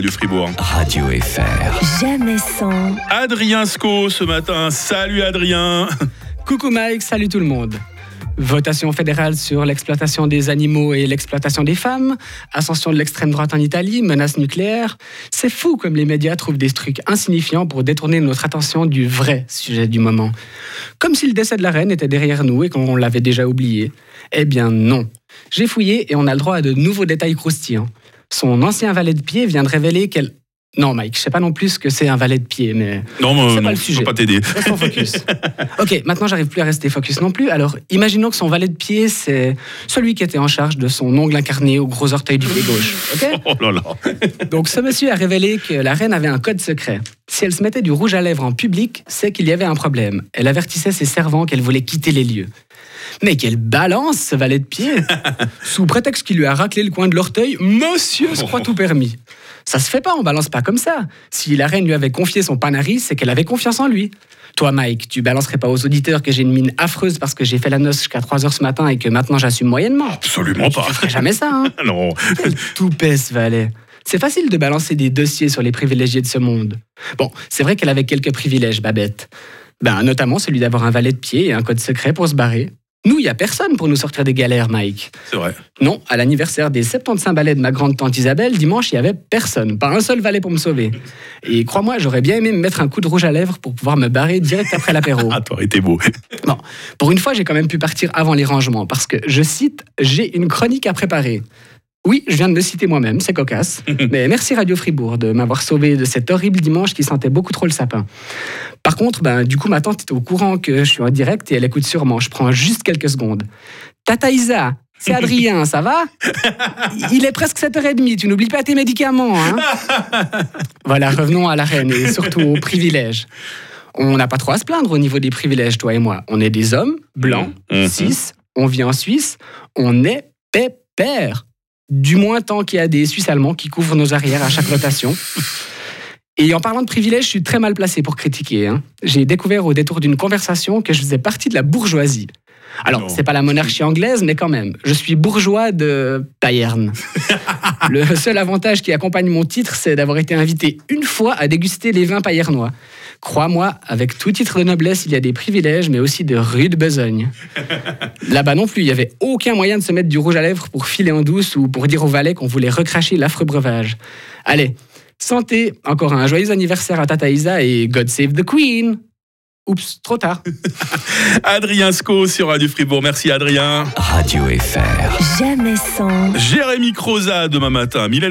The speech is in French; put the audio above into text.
du Fribourg. Radio FR. Jamais sans. Adrien Sco ce matin. Salut Adrien. Coucou Mike, salut tout le monde. Votation fédérale sur l'exploitation des animaux et l'exploitation des femmes, ascension de l'extrême droite en Italie, menace nucléaire. C'est fou comme les médias trouvent des trucs insignifiants pour détourner notre attention du vrai sujet du moment. Comme si le décès de la reine était derrière nous et qu'on l'avait déjà oublié. Eh bien non. J'ai fouillé et on a le droit à de nouveaux détails croustillants. Son ancien valet de pied vient de révéler qu'elle... Non Mike, je sais pas non plus ce que c'est un valet de pied, mais... Non, mais non, pas le je sujet. peux pas t'aider. Restons focus. ok, maintenant j'arrive plus à rester focus non plus. Alors imaginons que son valet de pied, c'est celui qui était en charge de son ongle incarné au gros orteil du pied gauche. ok? Oh là là. Donc ce monsieur a révélé que la reine avait un code secret. Si elle se mettait du rouge à lèvres en public, c'est qu'il y avait un problème. Elle avertissait ses servants qu'elle voulait quitter les lieux. Mais quelle balance ce valet de pied Sous prétexte qu'il lui a raclé le coin de l'orteil, monsieur se croit tout permis. Ça se fait pas, on balance pas comme ça. Si la reine lui avait confié son panari, c'est qu'elle avait confiance en lui. Toi, Mike, tu balancerais pas aux auditeurs que j'ai une mine affreuse parce que j'ai fait la noce jusqu'à 3 heures ce matin et que maintenant j'assume moyennement. Absolument pas. Tu ferais jamais ça, hein Non. Quel toupet, ce valet. C'est facile de balancer des dossiers sur les privilégiés de ce monde. Bon, c'est vrai qu'elle avait quelques privilèges, Babette. Ben, notamment celui d'avoir un valet de pied et un code secret pour se barrer. Nous, il y a personne pour nous sortir des galères, Mike. C'est vrai. Non, à l'anniversaire des 75 balais de ma grande tante Isabelle, dimanche, il y avait personne. Pas un seul valet pour me sauver. Et crois-moi, j'aurais bien aimé me mettre un coup de rouge à lèvres pour pouvoir me barrer direct après l'apéro. Ah, toi, t'es beau. Bon, pour une fois, j'ai quand même pu partir avant les rangements parce que, je cite, j'ai une chronique à préparer. Oui, je viens de me citer moi-même, c'est cocasse. Mais merci Radio Fribourg de m'avoir sauvé de cet horrible dimanche qui sentait beaucoup trop le sapin. Par contre, ben, du coup, ma tante est au courant que je suis en direct et elle écoute sûrement. Je prends juste quelques secondes. Tata Isa, c'est Adrien, ça va? Il est presque 7h30, tu n'oublies pas tes médicaments. Hein? Voilà, revenons à la reine et surtout aux privilèges. On n'a pas trop à se plaindre au niveau des privilèges, toi et moi. On est des hommes, blancs, Mhm. cis, on vit en Suisse, on est pépère. Du moins tant qu'il y a des Suisses allemands qui couvrent nos arrières à chaque rotation. Et en parlant de privilèges, je suis très mal placé pour critiquer. hein. J'ai découvert au détour d'une conversation que je faisais partie de la bourgeoisie. Alors, c'est pas la monarchie anglaise, mais quand même. Je suis bourgeois de Payerne. Le seul avantage qui accompagne mon titre, c'est d'avoir été invité une fois à déguster les vins payernois. Crois-moi, avec tout titre de noblesse, il y a des privilèges, mais aussi de rude besogne. Là-bas non plus, il n'y avait aucun moyen de se mettre du rouge à lèvres pour filer en douce ou pour dire au valet qu'on voulait recracher l'affreux breuvage. Allez, santé, encore un joyeux anniversaire à Tata Isa et God Save the Queen Oups, trop tard. Adrien Sco sur Radio Fribourg. Merci Adrien. Radio FR. Jamais sans. Jérémy Croza demain matin. Mylène